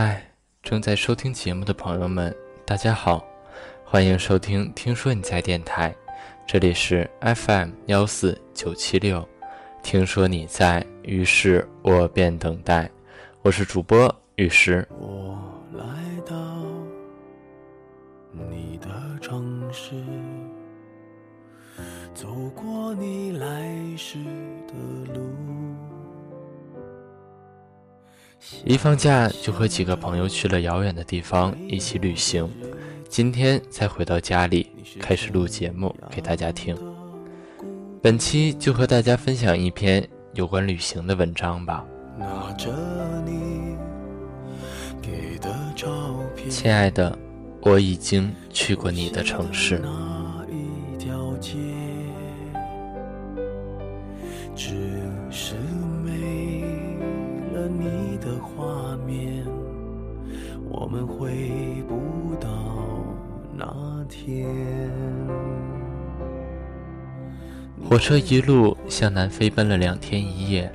嗨，正在收听节目的朋友们，大家好，欢迎收听《听说你在电台》，这里是 FM 幺四九七六。听说你在，于是我便等待。我是主播雨石。我来到你的城市，走过你来时的路。一放假就和几个朋友去了遥远的地方一起旅行，今天才回到家里开始录节目给大家听。本期就和大家分享一篇有关旅行的文章吧。拿着你给的照片，亲爱的，我已经去过你的城市。火车一路向南飞奔了两天一夜，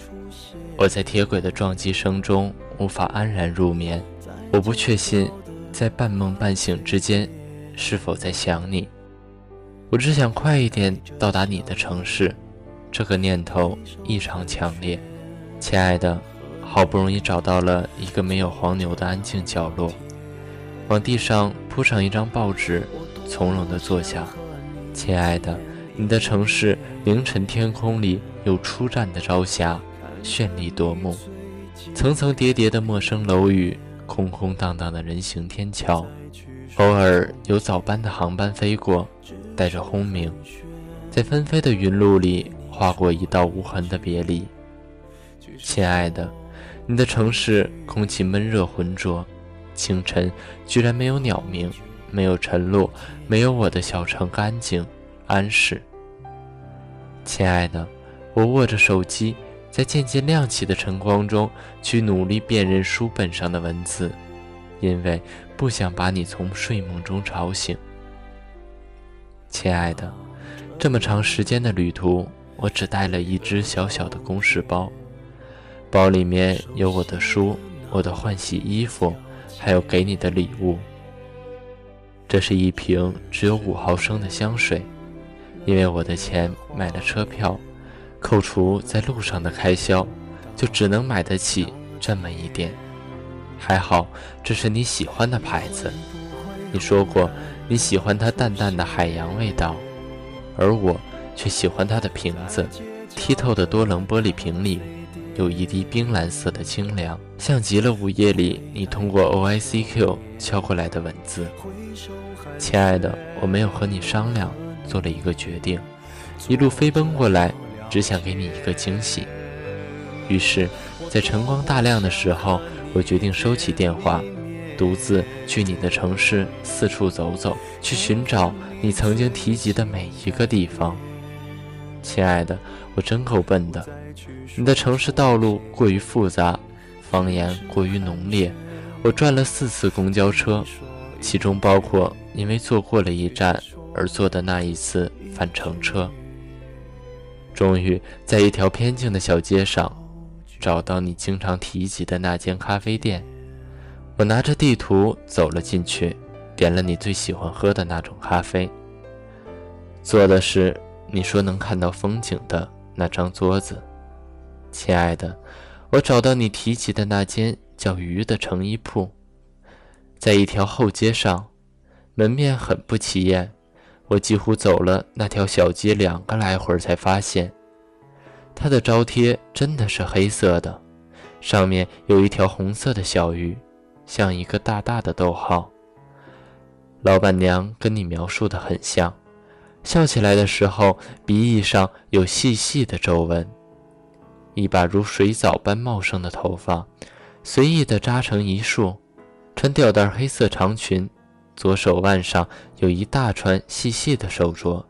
我在铁轨的撞击声中无法安然入眠。我不确信，在半梦半醒之间，是否在想你。我只想快一点到达你的城市，这个念头异常强烈。亲爱的，好不容易找到了一个没有黄牛的安静角落，往地上铺上一张报纸，从容地坐下。亲爱的。你的城市，凌晨天空里有初绽的朝霞，绚丽夺目。层层叠叠的陌生楼宇，空空荡荡的人行天桥，偶尔有早班的航班飞过，带着轰鸣，在纷飞的云路里划过一道无痕的别离。亲爱的，你的城市空气闷热浑浊，清晨居然没有鸟鸣，没有晨露，没有我的小城干净。安适，亲爱的，我握着手机，在渐渐亮起的晨光中，去努力辨认书本上的文字，因为不想把你从睡梦中吵醒。亲爱的，这么长时间的旅途，我只带了一只小小的公事包，包里面有我的书、我的换洗衣服，还有给你的礼物。这是一瓶只有五毫升的香水。因为我的钱买了车票，扣除在路上的开销，就只能买得起这么一点。还好，这是你喜欢的牌子。你说过你喜欢它淡淡的海洋味道，而我却喜欢它的瓶子。剔透的多棱玻璃瓶里，有一滴冰蓝色的清凉，像极了午夜里你通过 O I C Q 敲过来的文字。亲爱的，我没有和你商量。做了一个决定，一路飞奔过来，只想给你一个惊喜。于是，在晨光大亮的时候，我决定收起电话，独自去你的城市四处走走，去寻找你曾经提及的每一个地方。亲爱的，我真够笨的。你的城市道路过于复杂，方言过于浓烈，我转了四次公交车，其中包括因为坐过了一站。而坐的那一次返程车，终于在一条偏静的小街上，找到你经常提及的那间咖啡店。我拿着地图走了进去，点了你最喜欢喝的那种咖啡。坐的是你说能看到风景的那张桌子。亲爱的，我找到你提及的那间叫“鱼”的成衣铺，在一条后街上，门面很不起眼。我几乎走了那条小街两个来回，才发现，它的招贴真的是黑色的，上面有一条红色的小鱼，像一个大大的逗号。老板娘跟你描述的很像，笑起来的时候鼻翼上有细细的皱纹，一把如水藻般茂盛的头发，随意的扎成一束，穿吊带黑色长裙。左手腕上有一大串细细的手镯，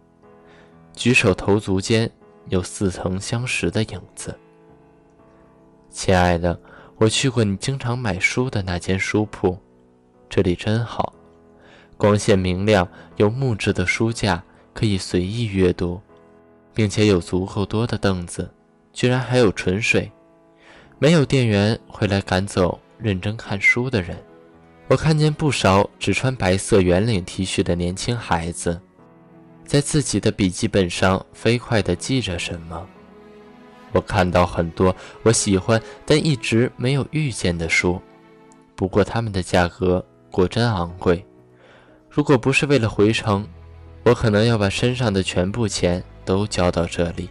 举手投足间有似曾相识的影子。亲爱的，我去过你经常买书的那间书铺，这里真好，光线明亮，有木质的书架可以随意阅读，并且有足够多的凳子，居然还有纯水，没有店员会来赶走认真看书的人。我看见不少只穿白色圆领 T 恤的年轻孩子，在自己的笔记本上飞快地记着什么。我看到很多我喜欢但一直没有遇见的书，不过它们的价格果真昂贵。如果不是为了回城，我可能要把身上的全部钱都交到这里，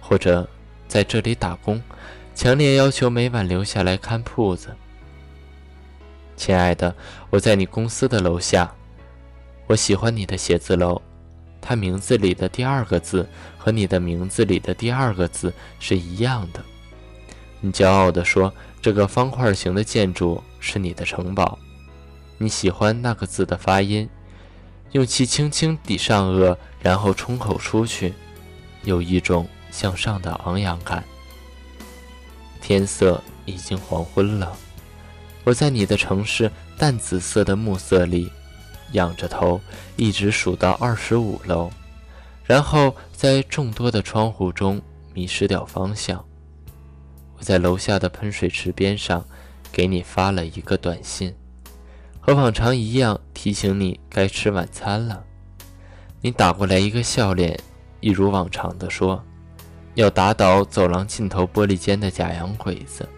或者在这里打工，强烈要求每晚留下来看铺子。亲爱的，我在你公司的楼下。我喜欢你的写字楼，它名字里的第二个字和你的名字里的第二个字是一样的。你骄傲地说，这个方块形的建筑是你的城堡。你喜欢那个字的发音，用其轻轻抵上颚，然后冲口出去，有一种向上的昂扬感。天色已经黄昏了。我在你的城市淡紫色的暮色里，仰着头，一直数到二十五楼，然后在众多的窗户中迷失掉方向。我在楼下的喷水池边上，给你发了一个短信，和往常一样提醒你该吃晚餐了。你打过来一个笑脸，一如往常的说：“要打倒走廊尽头玻璃间的假洋鬼子。”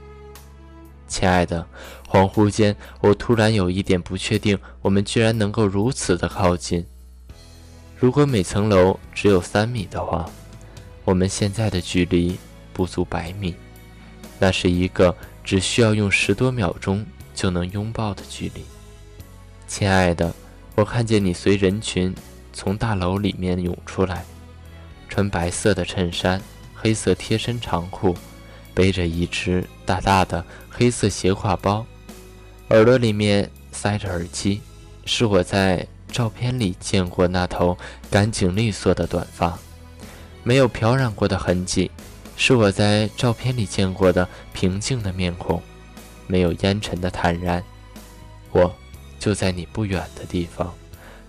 亲爱的，恍惚间，我突然有一点不确定，我们居然能够如此的靠近。如果每层楼只有三米的话，我们现在的距离不足百米，那是一个只需要用十多秒钟就能拥抱的距离。亲爱的，我看见你随人群从大楼里面涌出来，穿白色的衬衫，黑色贴身长裤。背着一只大大的黑色斜挎包，耳朵里面塞着耳机，是我在照片里见过那头干净利索的短发，没有漂染过的痕迹，是我在照片里见过的平静的面孔，没有烟尘的坦然。我就在你不远的地方，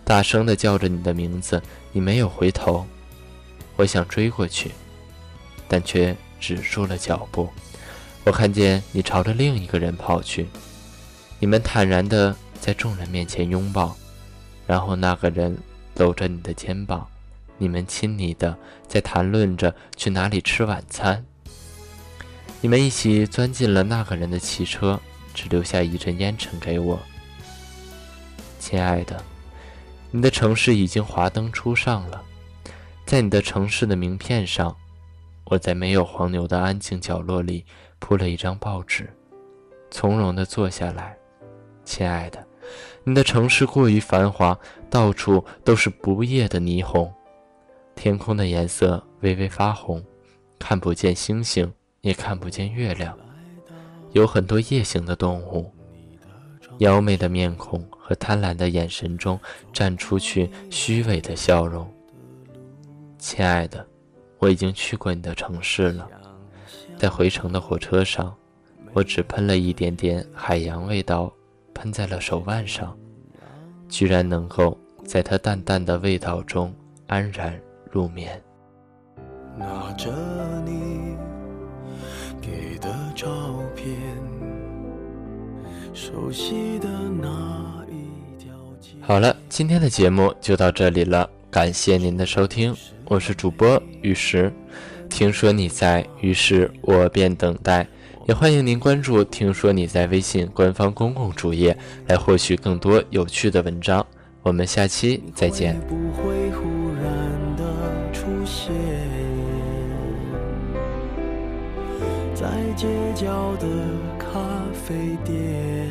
大声地叫着你的名字，你没有回头，我想追过去，但却。止住了脚步，我看见你朝着另一个人跑去，你们坦然地在众人面前拥抱，然后那个人搂着你的肩膀，你们亲昵地在谈论着去哪里吃晚餐。你们一起钻进了那个人的汽车，只留下一阵烟尘给我。亲爱的，你的城市已经华灯初上了，在你的城市的名片上。我在没有黄牛的安静角落里铺了一张报纸，从容地坐下来。亲爱的，你的城市过于繁华，到处都是不夜的霓虹，天空的颜色微微发红，看不见星星，也看不见月亮。有很多夜行的动物，妖媚的面孔和贪婪的眼神中绽出去虚伪的笑容。亲爱的。我已经去过你的城市了，在回程的火车上，我只喷了一点点海洋味道，喷在了手腕上，居然能够在它淡淡的味道中安然入眠。拿着你给的照片，熟悉的那一条街。好了，今天的节目就到这里了，感谢您的收听。我是主播玉石，听说你在，于是我便等待。也欢迎您关注“听说你在”微信官方公共主页，来获取更多有趣的文章。我们下期再见。不会忽然的出现在街角的咖啡店，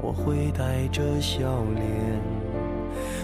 我会带着笑脸。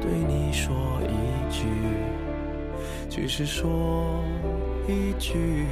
对你说一句，只是说一句。